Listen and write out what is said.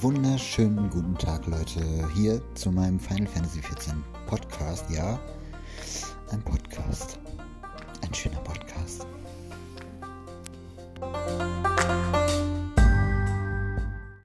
wunderschönen guten Tag, Leute. Hier zu meinem Final Fantasy XIV Podcast. Ja, ein Podcast. Ein schöner Podcast.